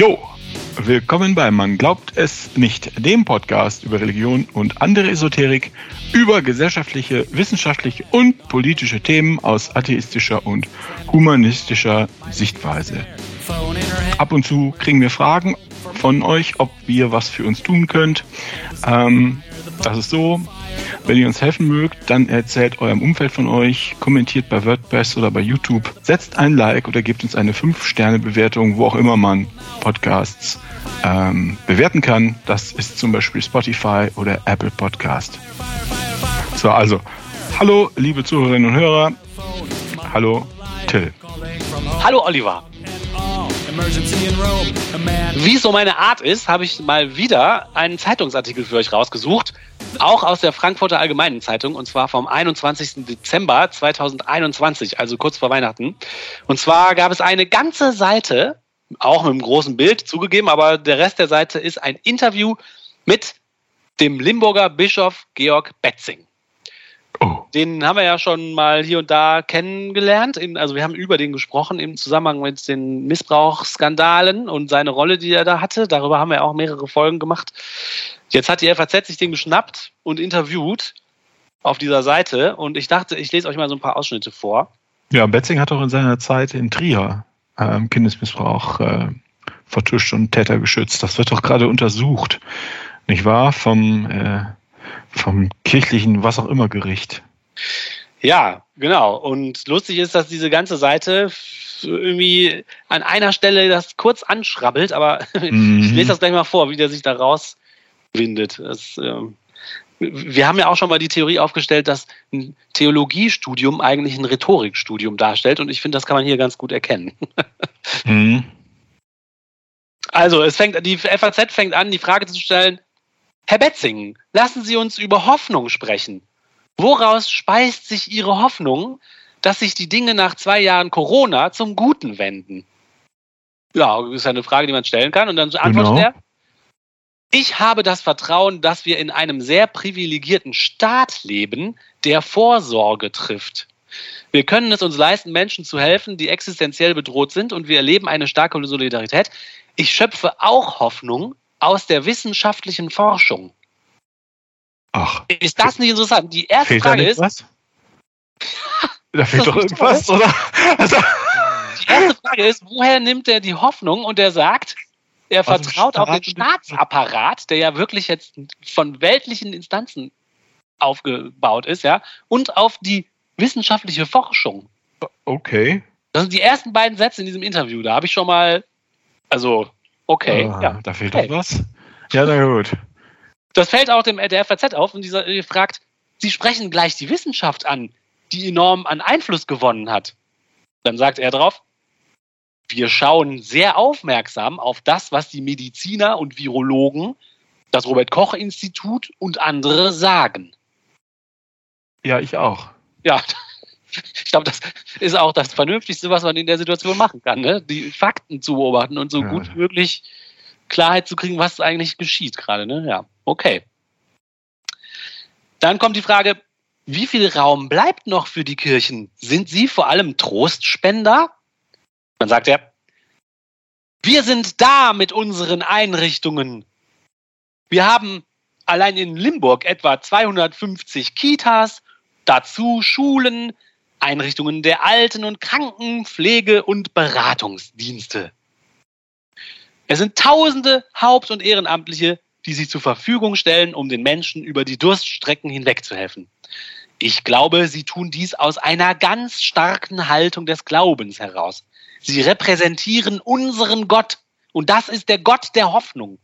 Jo, willkommen bei Man glaubt es nicht, dem Podcast über Religion und andere Esoterik, über gesellschaftliche, wissenschaftliche und politische Themen aus atheistischer und humanistischer Sichtweise. Ab und zu kriegen wir Fragen von euch, ob wir was für uns tun könnt. Ähm, das ist so, wenn ihr uns helfen mögt, dann erzählt eurem Umfeld von euch, kommentiert bei WordPress oder bei YouTube, setzt ein Like oder gebt uns eine 5-Sterne-Bewertung, wo auch immer man Podcasts ähm, bewerten kann. Das ist zum Beispiel Spotify oder Apple Podcast. So, also, hallo, liebe Zuhörerinnen und Hörer. Hallo, Till. Hallo, Oliver. Wie es so meine Art ist, habe ich mal wieder einen Zeitungsartikel für euch rausgesucht, auch aus der Frankfurter Allgemeinen Zeitung, und zwar vom 21. Dezember 2021, also kurz vor Weihnachten. Und zwar gab es eine ganze Seite, auch mit einem großen Bild zugegeben, aber der Rest der Seite ist ein Interview mit dem Limburger Bischof Georg Betzing. Oh. Den haben wir ja schon mal hier und da kennengelernt. In, also wir haben über den gesprochen im Zusammenhang mit den Missbrauchsskandalen und seine Rolle, die er da hatte. Darüber haben wir auch mehrere Folgen gemacht. Jetzt hat die FAZ sich den geschnappt und interviewt auf dieser Seite. Und ich dachte, ich lese euch mal so ein paar Ausschnitte vor. Ja, Betzing hat auch in seiner Zeit in Trier äh, Kindesmissbrauch äh, vertuscht und Täter geschützt. Das wird doch gerade untersucht, nicht wahr? Vom äh, vom kirchlichen, was auch immer Gericht. Ja, genau. Und lustig ist, dass diese ganze Seite irgendwie an einer Stelle das kurz anschrabbelt, aber mhm. ich lese das gleich mal vor, wie der sich da rauswindet. Das, ähm, wir haben ja auch schon mal die Theorie aufgestellt, dass ein Theologiestudium eigentlich ein Rhetorikstudium darstellt und ich finde, das kann man hier ganz gut erkennen. mhm. Also, es fängt, die FAZ fängt an, die Frage zu stellen, Herr Betzing, lassen Sie uns über Hoffnung sprechen. Woraus speist sich Ihre Hoffnung, dass sich die Dinge nach zwei Jahren Corona zum Guten wenden? Ja, ist eine Frage, die man stellen kann. Und dann antwortet genau. er, ich habe das Vertrauen, dass wir in einem sehr privilegierten Staat leben, der Vorsorge trifft. Wir können es uns leisten, Menschen zu helfen, die existenziell bedroht sind, und wir erleben eine starke Solidarität. Ich schöpfe auch Hoffnung, aus der wissenschaftlichen Forschung. Ach. Ist das nicht interessant? Die erste fehlt Frage da ist. Was? da fehlt doch irgendwas, toll? oder? Also, die erste Frage ist, woher nimmt er die Hoffnung und er sagt, er vertraut auf den Staatsapparat, der ja wirklich jetzt von weltlichen Instanzen aufgebaut ist, ja, und auf die wissenschaftliche Forschung. Okay. Das sind die ersten beiden Sätze in diesem Interview. Da habe ich schon mal, also Okay, ah, ja. Da fehlt okay. doch was. Ja, na gut. Das fällt auch dem der FAZ auf und dieser fragt, Sie sprechen gleich die Wissenschaft an, die enorm an Einfluss gewonnen hat. Dann sagt er drauf, wir schauen sehr aufmerksam auf das, was die Mediziner und Virologen, das Robert Koch Institut und andere sagen. Ja, ich auch. Ja, ich glaube, das ist auch das Vernünftigste, was man in der Situation machen kann, ne? die Fakten zu beobachten und so ja. gut wie möglich Klarheit zu kriegen, was eigentlich geschieht gerade. Ne? Ja, okay. Dann kommt die Frage, wie viel Raum bleibt noch für die Kirchen? Sind sie vor allem Trostspender? Dann sagt er, wir sind da mit unseren Einrichtungen. Wir haben allein in Limburg etwa 250 Kitas, dazu Schulen, Einrichtungen der Alten- und Krankenpflege- und Beratungsdienste. Es sind Tausende Haupt- und Ehrenamtliche, die sich zur Verfügung stellen, um den Menschen über die Durststrecken hinweg zu helfen. Ich glaube, sie tun dies aus einer ganz starken Haltung des Glaubens heraus. Sie repräsentieren unseren Gott. Und das ist der Gott der Hoffnung.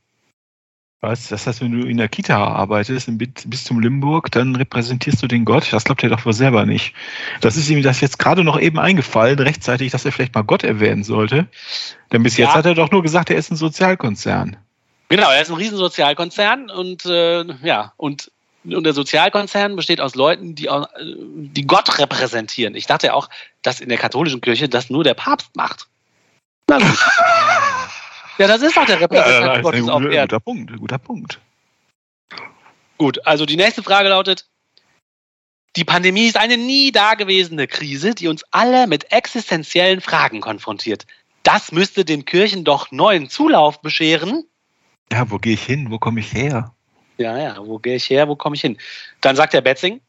Was? Das heißt, wenn du in der Kita arbeitest, bis zum Limburg, dann repräsentierst du den Gott? Das glaubt er doch wohl selber nicht. Das ist ihm das jetzt gerade noch eben eingefallen, rechtzeitig, dass er vielleicht mal Gott erwähnen sollte. Denn bis ja. jetzt hat er doch nur gesagt, er ist ein Sozialkonzern. Genau, er ist ein Riesensozialkonzern und äh, ja, und, und der Sozialkonzern besteht aus Leuten, die, die Gott repräsentieren. Ich dachte ja auch, dass in der katholischen Kirche das nur der Papst macht. Na gut. Ja, das ist doch der Repräsentant ja, Gottes auf Erden. Guter Punkt, guter Punkt. Gut, also die nächste Frage lautet, die Pandemie ist eine nie dagewesene Krise, die uns alle mit existenziellen Fragen konfrontiert. Das müsste den Kirchen doch neuen Zulauf bescheren. Ja, wo gehe ich hin? Wo komme ich her? Ja, ja, wo gehe ich her? Wo komme ich hin? Dann sagt der Betzing,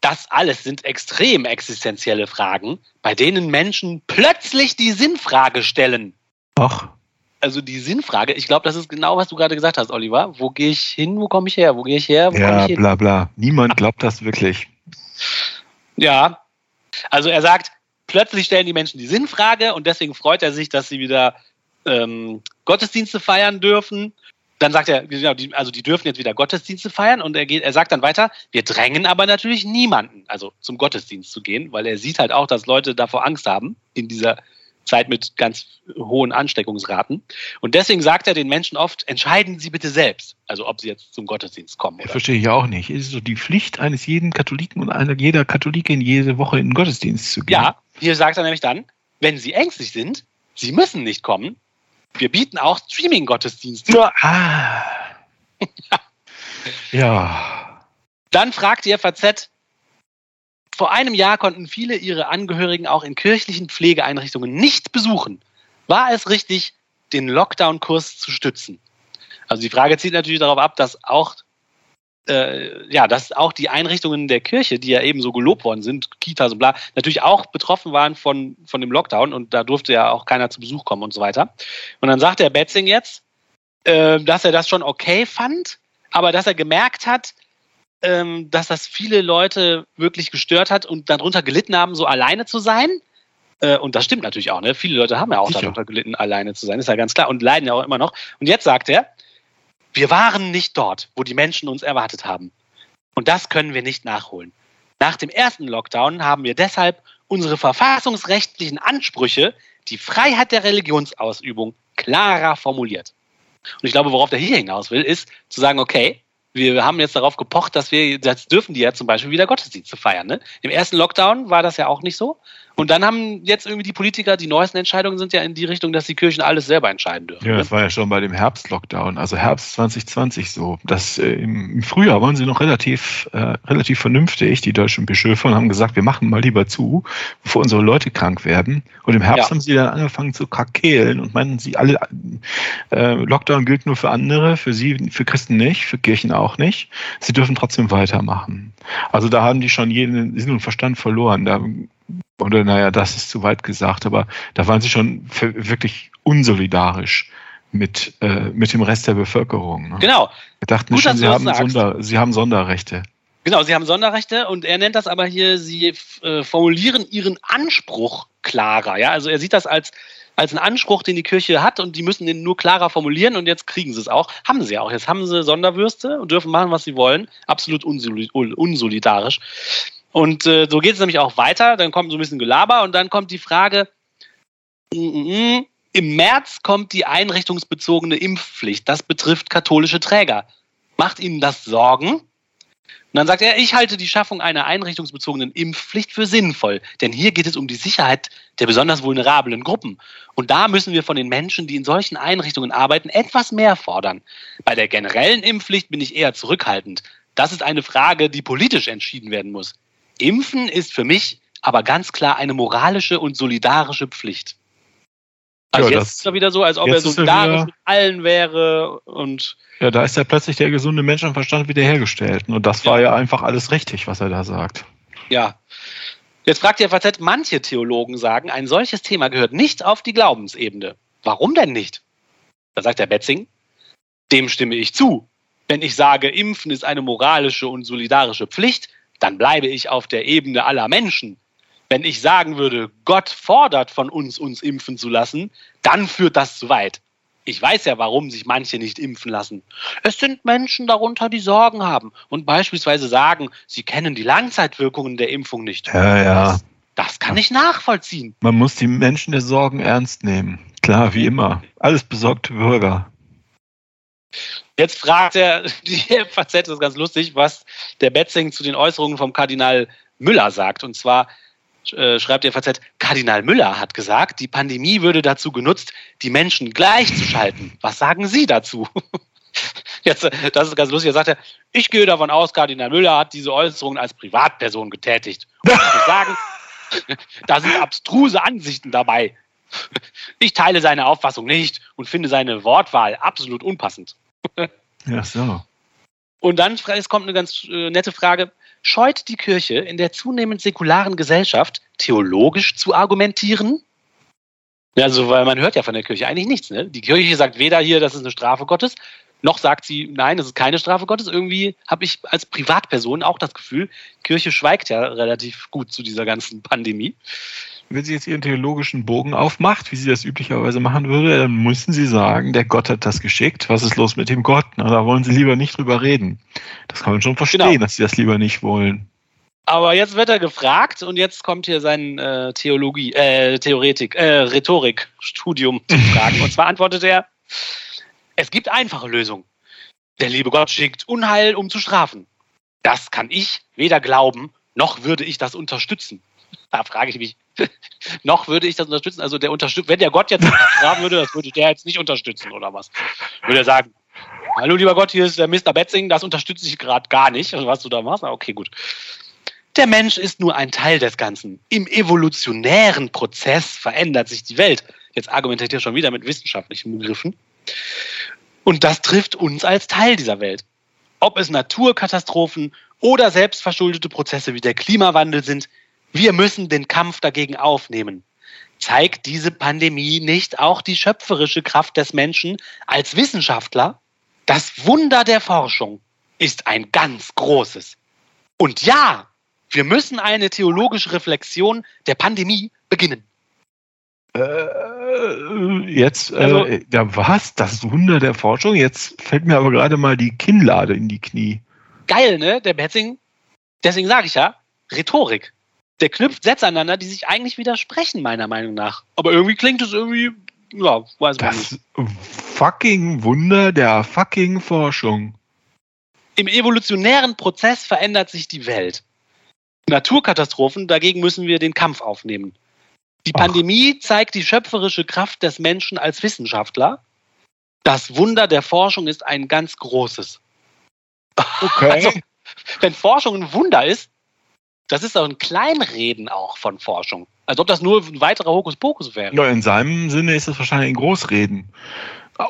das alles sind extrem existenzielle Fragen, bei denen Menschen plötzlich die Sinnfrage stellen. Ach. Also die Sinnfrage, ich glaube, das ist genau, was du gerade gesagt hast, Oliver. Wo gehe ich hin? Wo komme ich her? Wo gehe ich her? Wo ja, ich hin? bla bla. Niemand glaubt das wirklich. Ja. Also er sagt, plötzlich stellen die Menschen die Sinnfrage und deswegen freut er sich, dass sie wieder ähm, Gottesdienste feiern dürfen. Dann sagt er, genau, also die dürfen jetzt wieder Gottesdienste feiern und er geht, er sagt dann weiter, wir drängen aber natürlich niemanden, also zum Gottesdienst zu gehen, weil er sieht halt auch, dass Leute davor Angst haben in dieser Zeit mit ganz hohen Ansteckungsraten. Und deswegen sagt er den Menschen oft, entscheiden Sie bitte selbst, also ob Sie jetzt zum Gottesdienst kommen. Oder? Verstehe ich auch nicht. Es ist so die Pflicht eines jeden Katholiken und einer jeder Katholikin jede Woche in den Gottesdienst zu gehen. Ja, hier sagt er nämlich dann, wenn Sie ängstlich sind, Sie müssen nicht kommen. Wir bieten auch Streaming-Gottesdienste. Ja. Ah. ja. Dann fragt die FAZ, vor einem Jahr konnten viele ihre Angehörigen auch in kirchlichen Pflegeeinrichtungen nicht besuchen. War es richtig, den Lockdown-Kurs zu stützen? Also die Frage zieht natürlich darauf ab, dass auch äh, ja, dass auch die Einrichtungen der Kirche, die ja eben so gelobt worden sind, Kitas und bla, natürlich auch betroffen waren von, von dem Lockdown und da durfte ja auch keiner zu Besuch kommen und so weiter. Und dann sagt der Betzing jetzt, äh, dass er das schon okay fand, aber dass er gemerkt hat, ähm, dass das viele Leute wirklich gestört hat und darunter gelitten haben, so alleine zu sein. Äh, und das stimmt natürlich auch, ne? Viele Leute haben ja auch Sicher. darunter gelitten, alleine zu sein, ist ja ganz klar und leiden ja auch immer noch. Und jetzt sagt er, wir waren nicht dort, wo die Menschen uns erwartet haben. Und das können wir nicht nachholen. Nach dem ersten Lockdown haben wir deshalb unsere verfassungsrechtlichen Ansprüche, die Freiheit der Religionsausübung, klarer formuliert. Und ich glaube, worauf der hier hinaus will, ist zu sagen, okay, wir haben jetzt darauf gepocht, dass wir, jetzt dürfen die ja zum Beispiel wieder Gottesdienste feiern. Ne? Im ersten Lockdown war das ja auch nicht so. Und dann haben jetzt irgendwie die Politiker, die neuesten Entscheidungen sind ja in die Richtung, dass die Kirchen alles selber entscheiden dürfen. Ja, ne? das war ja schon bei dem Herbst-Lockdown, also Herbst 2020 so. Das, äh, im, Frühjahr waren sie noch relativ, äh, relativ vernünftig, die deutschen Bischöfe, und haben gesagt, wir machen mal lieber zu, bevor unsere Leute krank werden. Und im Herbst ja. haben sie dann angefangen zu krakehlen und meinten sie alle, äh, Lockdown gilt nur für andere, für sie, für Christen nicht, für Kirchen auch nicht. Sie dürfen trotzdem weitermachen. Also da haben die schon jeden Sinn und Verstand verloren. Da oder naja, das ist zu weit gesagt, aber da waren sie schon wirklich unsolidarisch mit, äh, mit dem Rest der Bevölkerung. Ne? Genau. Wir dachten Gut, schon, sie haben, Sonder, sie haben Sonderrechte. Genau, sie haben Sonderrechte und er nennt das aber hier, sie äh, formulieren ihren Anspruch klarer. Ja, also er sieht das als, als einen Anspruch, den die Kirche hat und die müssen den nur klarer formulieren und jetzt kriegen sie es auch. Haben sie auch. Jetzt haben sie Sonderwürste und dürfen machen, was sie wollen. Absolut unsolidarisch. Und äh, so geht es nämlich auch weiter. Dann kommt so ein bisschen Gelaber und dann kommt die Frage, im März kommt die einrichtungsbezogene Impfpflicht. Das betrifft katholische Träger. Macht Ihnen das Sorgen? Und dann sagt er, ich halte die Schaffung einer einrichtungsbezogenen Impfpflicht für sinnvoll, denn hier geht es um die Sicherheit der besonders vulnerablen Gruppen. Und da müssen wir von den Menschen, die in solchen Einrichtungen arbeiten, etwas mehr fordern. Bei der generellen Impfpflicht bin ich eher zurückhaltend. Das ist eine Frage, die politisch entschieden werden muss. Impfen ist für mich aber ganz klar eine moralische und solidarische Pflicht. Also ja, jetzt ist er wieder so, als ob er solidarisch wieder, mit allen wäre und. Ja, da ist ja plötzlich der gesunde Menschenverstand wiederhergestellt. Und das war ja. ja einfach alles richtig, was er da sagt. Ja. Jetzt fragt die FAZ, manche Theologen sagen, ein solches Thema gehört nicht auf die Glaubensebene. Warum denn nicht? Da sagt der Betzing, dem stimme ich zu. Wenn ich sage, Impfen ist eine moralische und solidarische Pflicht, dann bleibe ich auf der Ebene aller Menschen. Wenn ich sagen würde, Gott fordert von uns, uns impfen zu lassen, dann führt das zu weit. Ich weiß ja, warum sich manche nicht impfen lassen. Es sind Menschen darunter, die Sorgen haben und beispielsweise sagen, sie kennen die Langzeitwirkungen der Impfung nicht. Ja, ja. Das, das kann ich nachvollziehen. Man muss die Menschen der Sorgen ernst nehmen. Klar, wie immer. Alles besorgte Bürger. Jetzt fragt er, die FAZ das ist ganz lustig, was der Betzing zu den Äußerungen vom Kardinal Müller sagt. Und zwar schreibt die FAZ, Kardinal Müller hat gesagt, die Pandemie würde dazu genutzt, die Menschen gleichzuschalten. Was sagen Sie dazu? Jetzt, das ist ganz lustig. Er sagt ich gehe davon aus, Kardinal Müller hat diese Äußerungen als Privatperson getätigt. Und ich muss sagen, da sind abstruse Ansichten dabei. Ich teile seine Auffassung nicht und finde seine Wortwahl absolut unpassend. Ja, so. Und dann es kommt eine ganz äh, nette Frage. Scheut die Kirche in der zunehmend säkularen Gesellschaft theologisch zu argumentieren? Also, weil man hört ja von der Kirche eigentlich nichts. Ne? Die Kirche sagt weder hier, das ist eine Strafe Gottes, noch sagt sie, nein, das ist keine Strafe Gottes. Irgendwie habe ich als Privatperson auch das Gefühl, Kirche schweigt ja relativ gut zu dieser ganzen Pandemie wenn sie jetzt ihren theologischen Bogen aufmacht, wie sie das üblicherweise machen würde, dann müssen sie sagen, der Gott hat das geschickt. Was ist los mit dem Gott? Na, da wollen sie lieber nicht drüber reden. Das kann man schon verstehen, genau. dass sie das lieber nicht wollen. Aber jetzt wird er gefragt und jetzt kommt hier sein äh, Theologie, äh, Theoretik, äh, Rhetorik-Studium zu fragen. Und zwar antwortet er, es gibt einfache Lösungen. Der liebe Gott schickt Unheil, um zu strafen. Das kann ich weder glauben, noch würde ich das unterstützen. Da frage ich mich, noch würde ich das unterstützen. Also der unterstützt, wenn der Gott jetzt graben würde, das würde der jetzt nicht unterstützen oder was? Würde er sagen, hallo lieber Gott, hier ist der Mr. Betzing, das unterstütze ich gerade gar nicht, also was du da machst. Okay, gut. Der Mensch ist nur ein Teil des Ganzen. Im evolutionären Prozess verändert sich die Welt. Jetzt argumentiert er schon wieder mit wissenschaftlichen Begriffen. Und das trifft uns als Teil dieser Welt. Ob es Naturkatastrophen oder selbstverschuldete Prozesse wie der Klimawandel sind, wir müssen den Kampf dagegen aufnehmen. Zeigt diese Pandemie nicht auch die schöpferische Kraft des Menschen als Wissenschaftler? Das Wunder der Forschung ist ein ganz großes. Und ja, wir müssen eine theologische Reflexion der Pandemie beginnen. Äh, jetzt, äh, also, ja, was? Das Wunder der Forschung? Jetzt fällt mir aber gerade mal die Kinnlade in die Knie. Geil, ne? Der Betzing. Deswegen sage ich ja, Rhetorik der knüpft Sätze aneinander, die sich eigentlich widersprechen, meiner Meinung nach. Aber irgendwie klingt es irgendwie, ja, weiß man das nicht. Fucking Wunder der fucking Forschung. Im evolutionären Prozess verändert sich die Welt. Naturkatastrophen, dagegen müssen wir den Kampf aufnehmen. Die Ach. Pandemie zeigt die schöpferische Kraft des Menschen als Wissenschaftler. Das Wunder der Forschung ist ein ganz großes. Okay. Also, wenn Forschung ein Wunder ist, das ist doch ein Kleinreden auch von Forschung. Als ob das nur ein weiterer Hokuspokus wäre. Ja, in seinem Sinne ist es wahrscheinlich ein Großreden.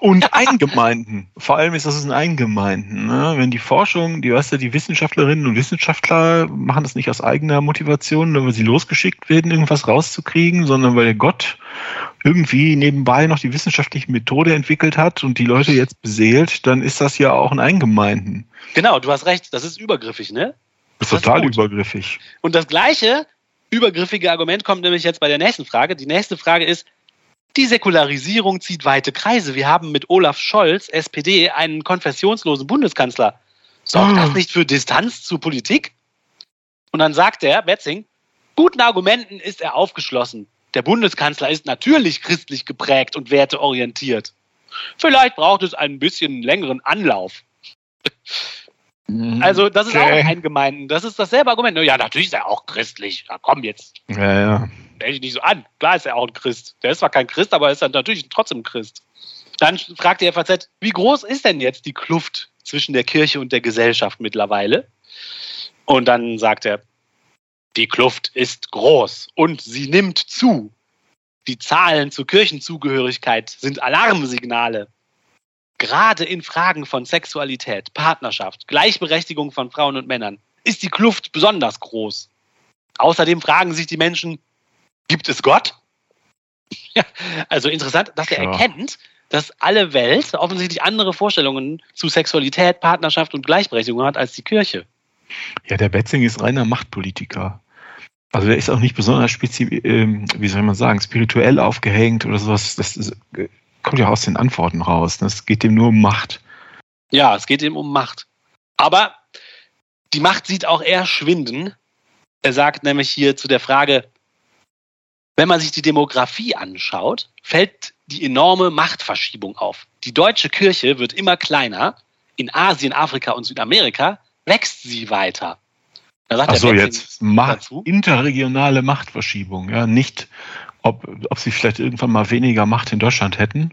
Und Eingemeinden. Vor allem ist das ein Eingemeinden. Ne? Wenn die Forschung, die weißt du, die Wissenschaftlerinnen und Wissenschaftler machen das nicht aus eigener Motivation, weil sie losgeschickt werden, irgendwas rauszukriegen, sondern weil der Gott irgendwie nebenbei noch die wissenschaftliche Methode entwickelt hat und die Leute jetzt beseelt, dann ist das ja auch ein Eingemeinden. Genau, du hast recht, das ist übergriffig, ne? Das ist total ist übergriffig. Und das gleiche übergriffige Argument kommt nämlich jetzt bei der nächsten Frage. Die nächste Frage ist, die Säkularisierung zieht weite Kreise. Wir haben mit Olaf Scholz, SPD, einen konfessionslosen Bundeskanzler. Sorgt oh. das nicht für Distanz zur Politik? Und dann sagt er, Betzing, guten Argumenten ist er aufgeschlossen. Der Bundeskanzler ist natürlich christlich geprägt und werteorientiert. Vielleicht braucht es einen bisschen längeren Anlauf. Mhm. Also, das ist okay. auch ein Gemeinden. Das ist dasselbe Argument. Ja, natürlich ist er auch christlich. Ja, komm jetzt. Ja, ja. Stell dich nicht so an. Klar ist er auch ein Christ. Der ist zwar kein Christ, aber ist dann natürlich trotzdem Christ. Dann fragt die FAZ, wie groß ist denn jetzt die Kluft zwischen der Kirche und der Gesellschaft mittlerweile? Und dann sagt er, die Kluft ist groß und sie nimmt zu. Die Zahlen zur Kirchenzugehörigkeit sind Alarmsignale gerade in Fragen von Sexualität, Partnerschaft, Gleichberechtigung von Frauen und Männern ist die Kluft besonders groß. Außerdem fragen sich die Menschen, gibt es Gott? Ja, also interessant, dass er ja. erkennt, dass alle Welt offensichtlich andere Vorstellungen zu Sexualität, Partnerschaft und Gleichberechtigung hat als die Kirche. Ja, der Betzing ist reiner Machtpolitiker. Also der ist auch nicht besonders spezifisch, äh, wie soll man sagen, spirituell aufgehängt oder sowas. Das ist, kommt ja aus den Antworten raus. Ne? Es geht ihm nur um Macht. Ja, es geht ihm um Macht. Aber die Macht sieht auch eher schwinden. Er sagt nämlich hier zu der Frage, wenn man sich die Demografie anschaut, fällt die enorme Machtverschiebung auf. Die deutsche Kirche wird immer kleiner. In Asien, Afrika und Südamerika wächst sie weiter. Da sagt Ach so, jetzt Macht, interregionale Machtverschiebung, ja, nicht ob, ob sie vielleicht irgendwann mal weniger Macht in Deutschland hätten,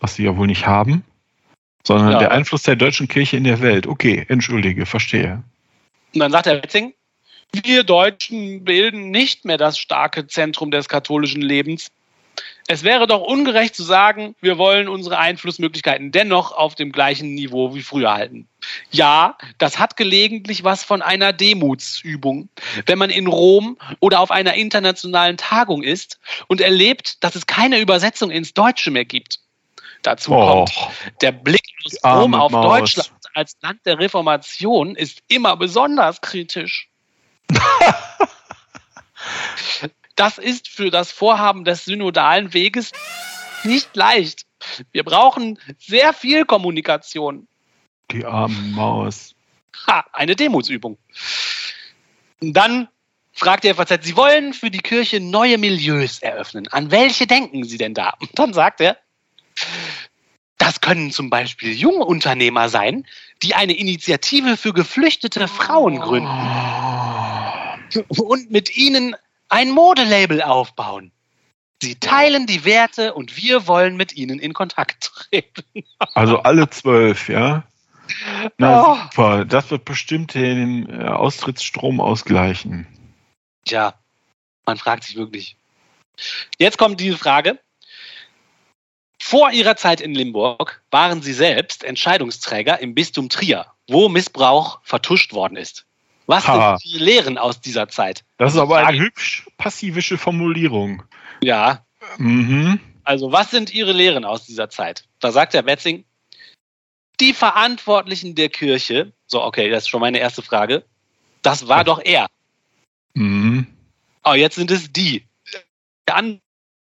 was sie ja wohl nicht haben, sondern ja. der Einfluss der deutschen Kirche in der Welt. Okay, entschuldige, verstehe. Und dann sagt Herr Wetzing, wir Deutschen bilden nicht mehr das starke Zentrum des katholischen Lebens. Es wäre doch ungerecht zu sagen, wir wollen unsere Einflussmöglichkeiten dennoch auf dem gleichen Niveau wie früher halten. Ja, das hat gelegentlich was von einer Demutsübung. Wenn man in Rom oder auf einer internationalen Tagung ist und erlebt, dass es keine Übersetzung ins Deutsche mehr gibt. Dazu oh, kommt, der Blick aus Rom auf Maus. Deutschland als Land der Reformation ist immer besonders kritisch. das ist für das Vorhaben des synodalen Weges nicht leicht. Wir brauchen sehr viel Kommunikation. Die arme Maus. Ha, eine Demutsübung. Dann fragt der FAZ, Sie wollen für die Kirche neue Milieus eröffnen. An welche denken Sie denn da? Und dann sagt er, das können zum Beispiel junge Unternehmer sein, die eine Initiative für geflüchtete Frauen gründen und mit ihnen ein Modelabel aufbauen. Sie teilen die Werte und wir wollen mit ihnen in Kontakt treten. Also alle zwölf, ja? Na oh. super, das wird bestimmt den äh, Austrittsstrom ausgleichen. Tja, man fragt sich wirklich. Jetzt kommt diese Frage. Vor ihrer Zeit in Limburg waren sie selbst Entscheidungsträger im Bistum Trier, wo Missbrauch vertuscht worden ist. Was ha. sind die Lehren aus dieser Zeit? Das ist aber eine hübsch passivische Formulierung. Ja. Mhm. Also, was sind Ihre Lehren aus dieser Zeit? Da sagt der Betzing, die Verantwortlichen der Kirche, so, okay, das ist schon meine erste Frage, das war doch er. Mhm. Oh, jetzt sind es die.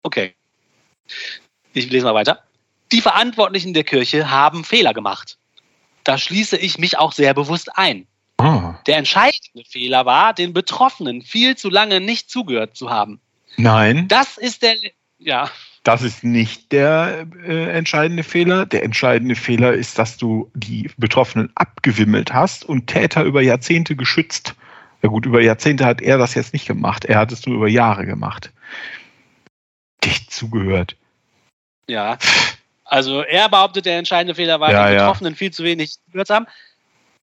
Okay. Ich lese mal weiter. Die Verantwortlichen der Kirche haben Fehler gemacht. Da schließe ich mich auch sehr bewusst ein. Oh. Der entscheidende Fehler war, den Betroffenen viel zu lange nicht zugehört zu haben. Nein. Das ist der, ja. Das ist nicht der äh, entscheidende Fehler. Der entscheidende Fehler ist, dass du die Betroffenen abgewimmelt hast und Täter über Jahrzehnte geschützt. Ja gut, über Jahrzehnte hat er das jetzt nicht gemacht. Er hat es nur über Jahre gemacht. Dicht zugehört. Ja. Also er behauptet, der entscheidende Fehler war, ja, die Betroffenen ja. viel zu wenig gehört haben.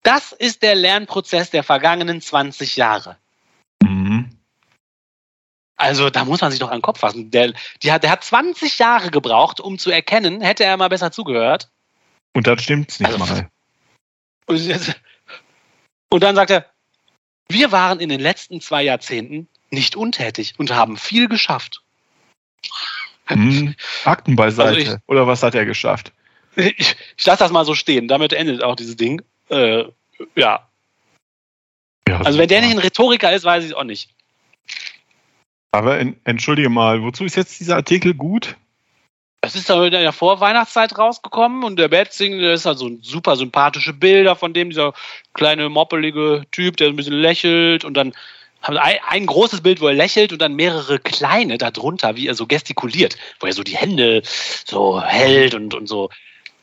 Das ist der Lernprozess der vergangenen 20 Jahre. Mhm. Also da muss man sich doch an den Kopf fassen. Der, die hat, der hat 20 Jahre gebraucht, um zu erkennen, hätte er mal besser zugehört. Und dann stimmt's nicht also, mal. Und, und dann sagt er, wir waren in den letzten zwei Jahrzehnten nicht untätig und haben viel geschafft. Hm, Akten beiseite. Also ich, Oder was hat er geschafft? Ich, ich lasse das mal so stehen. Damit endet auch dieses Ding. Äh, ja. ja. Also wenn der nicht ein Rhetoriker ist, weiß ich es auch nicht. Aber in, entschuldige mal, wozu ist jetzt dieser Artikel gut? Es ist in der Vorweihnachtszeit rausgekommen und der Betzing, der ist halt so super sympathische Bilder von dem, dieser kleine moppelige Typ, der ein bisschen lächelt und dann haben ein, ein großes Bild, wo er lächelt und dann mehrere kleine darunter, wie er so gestikuliert, wo er so die Hände so hält und, und so.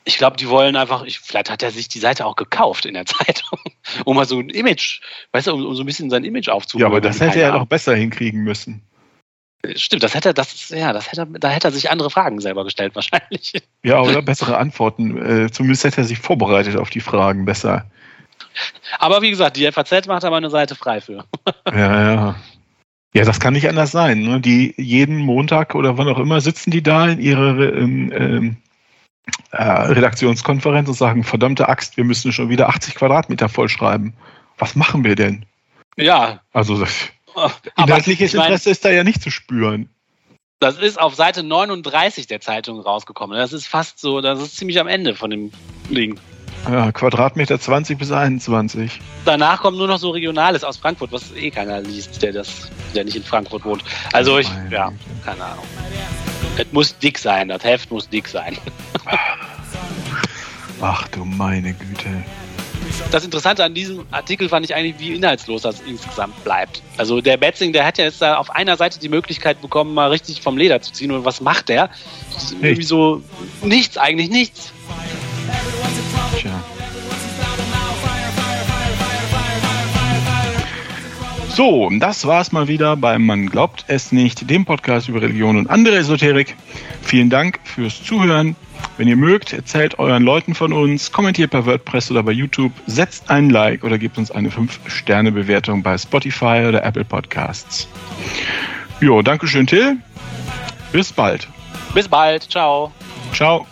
Ich glaube, die wollen einfach, ich, vielleicht hat er sich die Seite auch gekauft in der Zeitung, um mal so ein Image, weißt du, um, um so ein bisschen sein Image aufzubauen. Ja, aber das hätte er noch besser hinkriegen müssen. Stimmt, das hätte das ja, das hätte da hätte er sich andere Fragen selber gestellt wahrscheinlich. Ja, oder bessere Antworten. Äh, zumindest hätte er sich vorbereitet auf die Fragen besser. Aber wie gesagt, die FAZ macht aber eine Seite frei für. ja, ja. Ja, das kann nicht anders sein. Ne? Die jeden Montag oder wann auch immer sitzen die da in ihrer ähm, ähm, äh, Redaktionskonferenz und sagen, verdammte Axt, wir müssen schon wieder 80 Quadratmeter vollschreiben. Was machen wir denn? Ja. Also das, inhaltliches Interesse ist da ja nicht zu spüren. Das ist auf Seite 39 der Zeitung rausgekommen. Das ist fast so, das ist ziemlich am Ende von dem Ding. Ja, Quadratmeter 20 bis 21. Danach kommt nur noch so Regionales aus Frankfurt, was eh keiner liest, der das, der nicht in Frankfurt wohnt. Also ich, ja, keine Ahnung. Es muss dick sein, das Heft muss dick sein. Ach du meine Güte. Das Interessante an diesem Artikel fand ich eigentlich, wie inhaltslos das insgesamt bleibt. Also der Betzing, der hat ja jetzt da auf einer Seite die Möglichkeit bekommen, mal richtig vom Leder zu ziehen. Und was macht der? Irgendwie so nichts, eigentlich nichts. Tja. So, das war's mal wieder beim Man glaubt es nicht, dem Podcast über Religion und andere Esoterik. Vielen Dank fürs Zuhören. Wenn ihr mögt, erzählt euren Leuten von uns, kommentiert bei WordPress oder bei YouTube, setzt ein Like oder gebt uns eine 5-Sterne-Bewertung bei Spotify oder Apple Podcasts. Jo, Dankeschön, Till. Bis bald. Bis bald. Ciao. Ciao.